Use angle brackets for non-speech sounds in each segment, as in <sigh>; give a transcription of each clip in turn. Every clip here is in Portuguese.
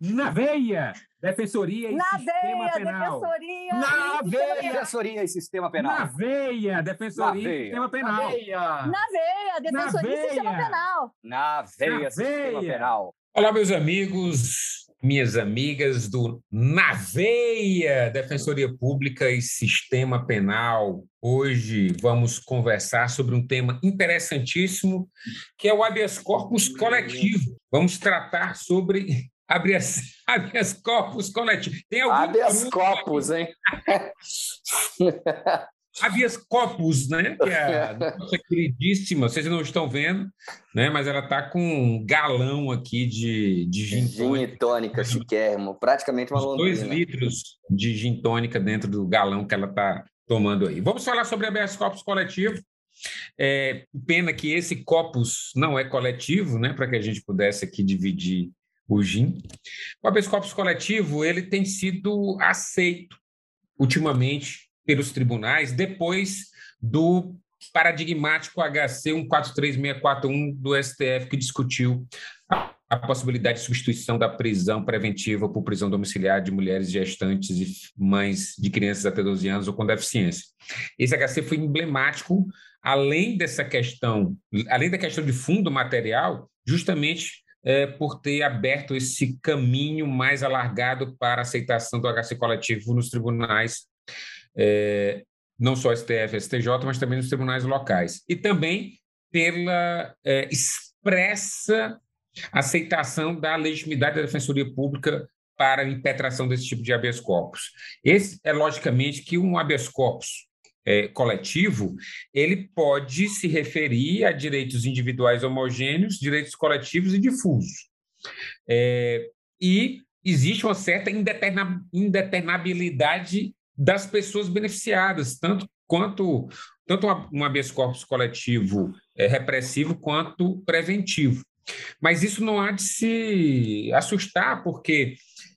Na veia! Defensoria e Na Sistema veia, Penal. defensoria. Na veia! Defensoria e Sistema Penal. Na veia! Defensoria Na e veia. Sistema Penal. Na veia, defensoria e sistema veia. penal. Na veia, Na Sistema veia. Penal. Olá, meus amigos, minhas amigas do Na Veia, Defensoria Pública e Sistema Penal. Hoje vamos conversar sobre um tema interessantíssimo, que é o habeas corpus coletivo. Vamos tratar sobre habeas, habeas <laughs> corpus coletivo. Tem algum Habeas truque? corpus, hein? <laughs> habeas corpus, né? Que é a nossa queridíssima, vocês não estão vendo, né? Mas ela está com um galão aqui de, de gin Gin tônica. e tônica, chiquérrimo. Praticamente uma Uns dois litros de gin tônica dentro do galão que ela está tomando aí. Vamos falar sobre habeas corpus coletivo. É, pena que esse corpus não é coletivo, né? Para que a gente pudesse aqui dividir o gin. O habeas corpus coletivo ele tem sido aceito ultimamente pelos tribunais depois do paradigmático HC 143641 do STF que discutiu a possibilidade de substituição da prisão preventiva por prisão domiciliar de mulheres gestantes e mães de crianças até 12 anos ou com deficiência. Esse HC foi emblemático, além dessa questão, além da questão de fundo material, justamente é, por ter aberto esse caminho mais alargado para a aceitação do HC coletivo nos tribunais é, não só STF, STJ, mas também nos tribunais locais. E também pela é, expressa aceitação da legitimidade da Defensoria Pública para a impetração desse tipo de habeas corpus. Esse é, logicamente, que um habeas corpus é, coletivo, ele pode se referir a direitos individuais homogêneos, direitos coletivos e difusos. É, e existe uma certa indeterna, indeternabilidade das pessoas beneficiadas, tanto quanto tanto um habeas corpus coletivo é, repressivo quanto preventivo. Mas isso não há de se assustar, porque,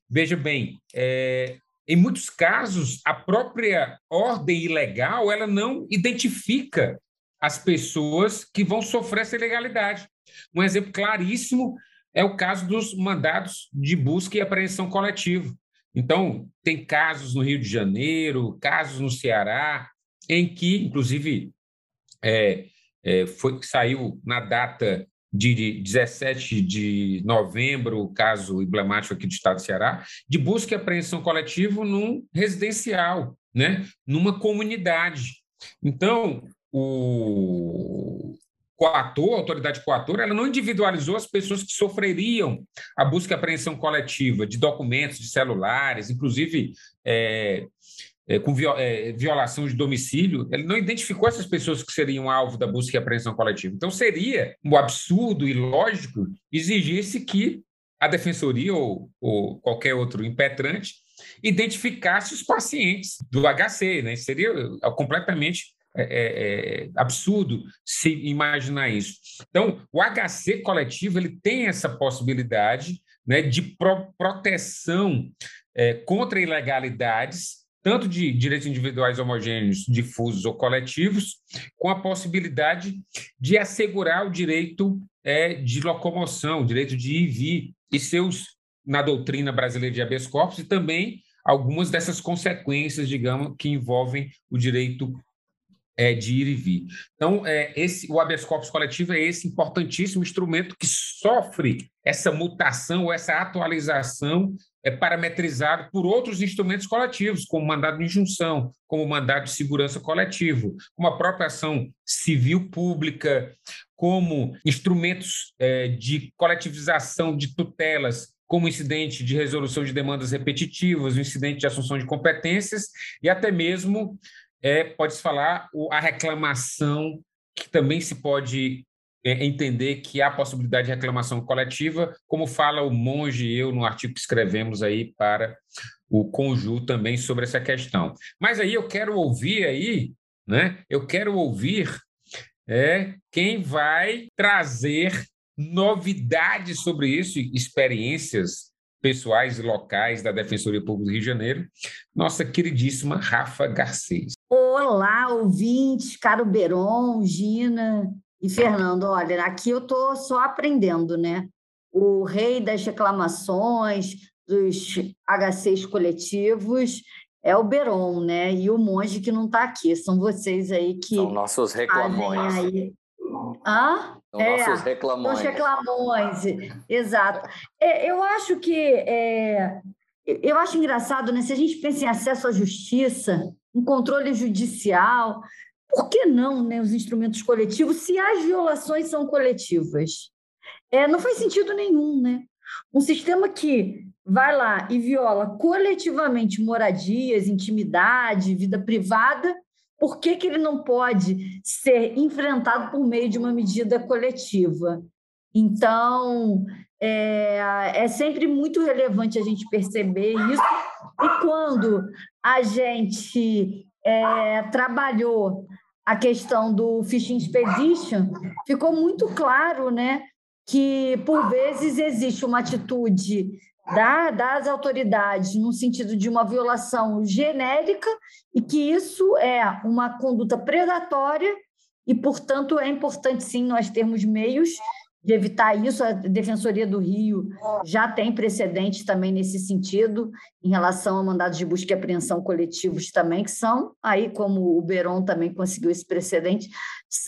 veja bem, é, em muitos casos, a própria ordem ilegal ela não identifica as pessoas que vão sofrer essa ilegalidade. Um exemplo claríssimo é o caso dos mandados de busca e apreensão coletivo. Então, tem casos no Rio de Janeiro, casos no Ceará, em que, inclusive, é, é, foi, saiu na data de 17 de novembro, o caso emblemático aqui do Estado do Ceará, de busca e apreensão coletivo num residencial, né? numa comunidade. Então, o coator, a autoridade coatora, ela não individualizou as pessoas que sofreriam a busca e apreensão coletiva de documentos, de celulares, inclusive é, é, com viol é, violação de domicílio, ele não identificou essas pessoas que seriam alvo da busca e apreensão coletiva. Então, seria um absurdo e lógico exigir-se que a defensoria ou, ou qualquer outro impetrante identificasse os pacientes do HC, né? Seria completamente é, é, absurdo se imaginar isso. Então, o HC coletivo ele tem essa possibilidade né, de pro proteção é, contra ilegalidades, tanto de direitos individuais homogêneos, difusos ou coletivos, com a possibilidade de assegurar o direito é, de locomoção, o direito de ir e vir, e seus, na doutrina brasileira de habeas corpus, e também algumas dessas consequências, digamos, que envolvem o direito é, de ir e vir. Então, é, esse, o habeas corpus coletivo é esse importantíssimo instrumento que sofre essa mutação, essa atualização é parametrizado por outros instrumentos coletivos, como mandado de injunção, como mandado de segurança coletivo, como a própria ação civil pública, como instrumentos é, de coletivização de tutelas, como incidente de resolução de demandas repetitivas, o incidente de assunção de competências e até mesmo é, pode-se falar a reclamação que também se pode é, entender que há possibilidade de reclamação coletiva, como fala o Monge e eu no artigo que escrevemos aí para o Conju também sobre essa questão. Mas aí eu quero ouvir aí, né? Eu quero ouvir é, quem vai trazer novidades sobre isso, experiências pessoais e locais da Defensoria Pública do Rio de Janeiro, nossa queridíssima Rafa Garcês. Olá, ouvintes, caro Beron, Gina e Fernando. Olha, aqui eu estou só aprendendo, né? O rei das reclamações, dos HCs coletivos, é o Beron, né? E o monge que não está aqui. São vocês aí que. São nossos reclamões. Aí... Hã? São é, nossos reclamões. Os reclamões, exato. É, eu acho que. É, eu acho engraçado, né? Se a gente pensa em acesso à justiça, em controle judicial, por que não né, os instrumentos coletivos, se as violações são coletivas? É, não faz sentido nenhum, né? Um sistema que vai lá e viola coletivamente moradias, intimidade, vida privada, por que, que ele não pode ser enfrentado por meio de uma medida coletiva? Então, é, é sempre muito relevante a gente perceber isso. E quando a gente é, trabalhou a questão do Fishing Expedition, ficou muito claro né, que, por vezes, existe uma atitude da, das autoridades no sentido de uma violação genérica e que isso é uma conduta predatória e, portanto, é importante, sim, nós termos meios de evitar isso. A Defensoria do Rio já tem precedentes também nesse sentido, em relação a mandados de busca e apreensão coletivos também, que são, aí como o Beron também conseguiu esse precedente,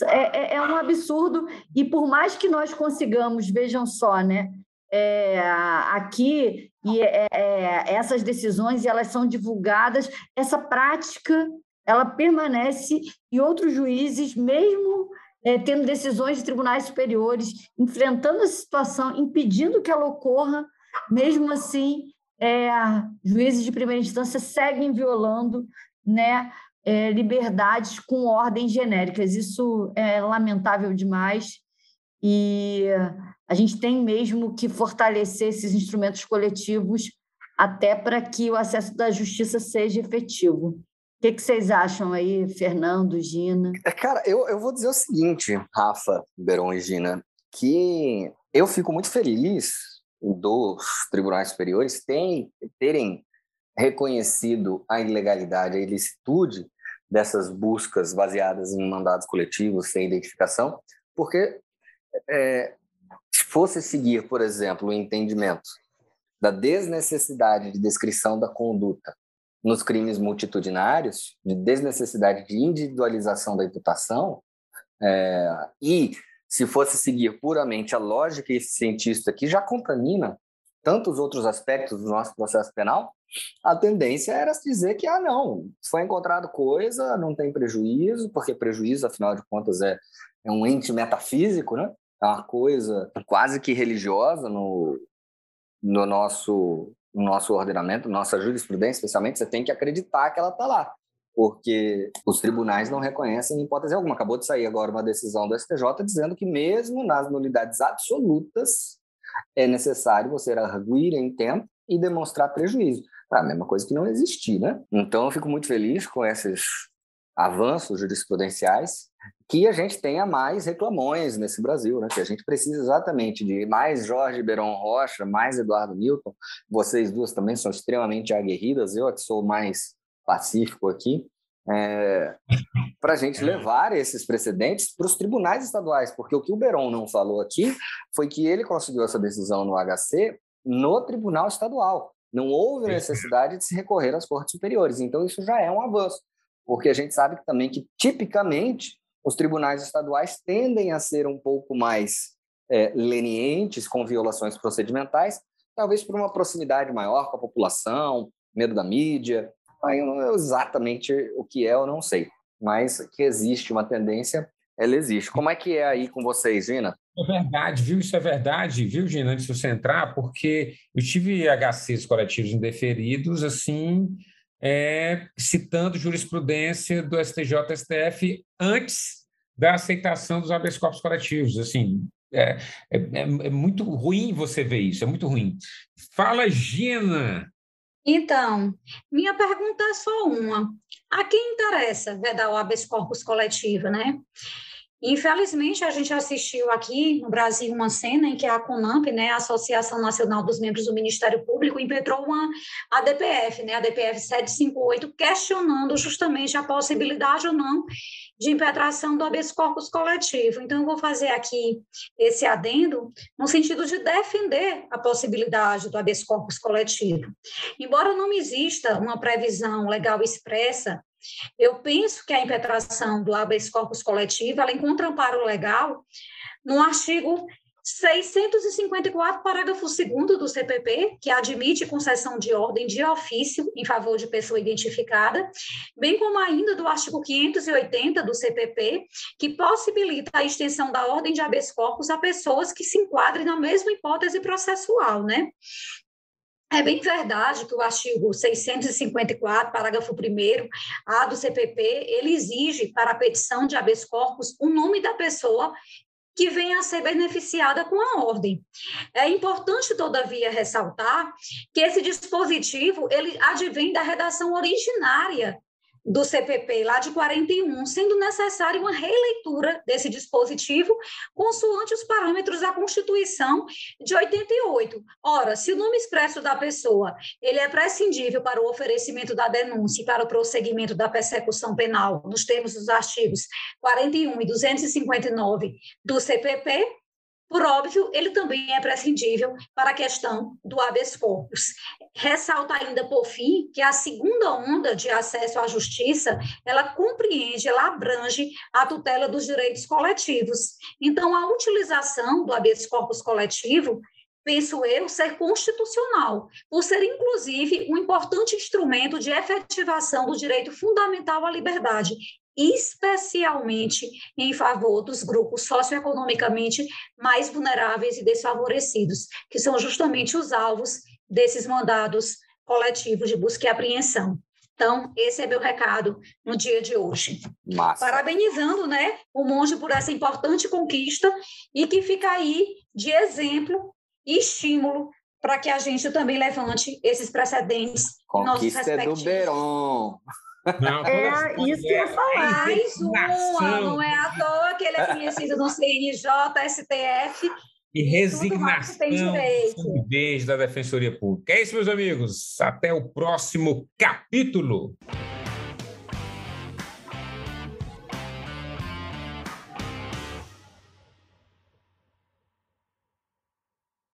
é, é, é um absurdo, e por mais que nós consigamos, vejam só, né, é, aqui e é, é, essas decisões elas são divulgadas, essa prática ela permanece e outros juízes, mesmo é, tendo decisões de tribunais superiores, enfrentando a situação, impedindo que ela ocorra, mesmo assim, é, juízes de primeira instância seguem violando né, é, liberdades com ordens genéricas. Isso é lamentável demais e a gente tem mesmo que fortalecer esses instrumentos coletivos até para que o acesso da justiça seja efetivo. O que, que vocês acham aí, Fernando, Gina? É, cara, eu, eu vou dizer o seguinte, Rafa, Beron e Gina, que eu fico muito feliz dos tribunais superiores terem, terem reconhecido a ilegalidade, a ilicitude dessas buscas baseadas em mandados coletivos sem identificação, porque é, se fosse seguir, por exemplo, o entendimento da desnecessidade de descrição da conduta nos crimes multitudinários, de desnecessidade de individualização da imputação, é, e se fosse seguir puramente a lógica eficientista que já contamina tantos outros aspectos do nosso processo penal, a tendência era dizer que, ah, não, foi encontrado coisa, não tem prejuízo, porque prejuízo, afinal de contas, é, é um ente metafísico, né? É uma coisa quase que religiosa no, no nosso no nosso ordenamento, nossa jurisprudência, especialmente, você tem que acreditar que ela está lá, porque os tribunais não reconhecem em hipótese alguma. Acabou de sair agora uma decisão do STJ dizendo que mesmo nas nulidades absolutas é necessário você arguir em tempo e demonstrar prejuízo. É a mesma coisa que não existir, né? Então, eu fico muito feliz com esses avanços jurisprudenciais que a gente tenha mais reclamões nesse Brasil, né? que a gente precisa exatamente de mais Jorge Beron Rocha, mais Eduardo Milton. Vocês duas também são extremamente aguerridas, eu é que sou mais pacífico aqui, é, para a gente levar esses precedentes para os tribunais estaduais, porque o que o Beron não falou aqui foi que ele conseguiu essa decisão no HC no tribunal estadual. Não houve necessidade de se recorrer às cortes superiores, então isso já é um avanço porque a gente sabe também que, tipicamente, os tribunais estaduais tendem a ser um pouco mais é, lenientes com violações procedimentais, talvez por uma proximidade maior com a população, medo da mídia. Aí exatamente o que é, eu não sei, mas que existe uma tendência, ela existe. Como é que é aí com vocês, Gina? É verdade, viu? Isso é verdade, viu, Gina, antes de você entrar, porque eu tive HCs coletivos indeferidos, assim, é, citando jurisprudência do STJ-STF antes da aceitação dos habeas corpus coletivos. Assim, é, é, é, muito ruim você ver isso, é muito ruim. Fala, Gina. Então, minha pergunta é só uma. A quem interessa vedar o habeas corpus coletivo, né? Infelizmente, a gente assistiu aqui no Brasil uma cena em que a CONAMP, né, a Associação Nacional dos Membros do Ministério Público, impetrou uma ADPF, né, a DPF 758, questionando justamente a possibilidade ou não de impetração do habeas corpus coletivo. Então, eu vou fazer aqui esse adendo no sentido de defender a possibilidade do habeas corpus coletivo. Embora não exista uma previsão legal expressa eu penso que a impetração do habeas corpus coletivo, ela encontra amparo legal no artigo 654, parágrafo 2 do CPP, que admite concessão de ordem de ofício em favor de pessoa identificada, bem como ainda do artigo 580 do CPP, que possibilita a extensão da ordem de habeas corpus a pessoas que se enquadrem na mesma hipótese processual, né? É bem verdade que o artigo 654, parágrafo 1 A do CPP, ele exige para a petição de habeas corpus o nome da pessoa que venha a ser beneficiada com a ordem. É importante, todavia, ressaltar que esse dispositivo ele advém da redação originária do CPP, lá de 41, sendo necessária uma releitura desse dispositivo consoante os parâmetros da Constituição de 88. Ora, se o nome expresso da pessoa ele é prescindível para o oferecimento da denúncia e para o prosseguimento da persecução penal, nos termos dos artigos 41 e 259 do CPP, por óbvio, ele também é prescindível para a questão do habeas corpus. Ressalta ainda, por fim, que a segunda onda de acesso à justiça, ela compreende, ela abrange a tutela dos direitos coletivos. Então, a utilização do habeas corpus coletivo penso eu, ser constitucional, por ser, inclusive, um importante instrumento de efetivação do direito fundamental à liberdade especialmente em favor dos grupos socioeconomicamente mais vulneráveis e desfavorecidos, que são justamente os alvos desses mandados coletivos de busca e apreensão. Então, esse é meu recado no dia de hoje. Massa. Parabenizando né, o monge por essa importante conquista e que fica aí de exemplo e estímulo para que a gente também levante esses precedentes. Conquista do Beron. Não, é isso que eu ia falar. Mais uma, não é à toa que ele é conhecido no CNJ, STF. E resignação vez da Defensoria Pública. É isso, meus amigos. Até o próximo capítulo.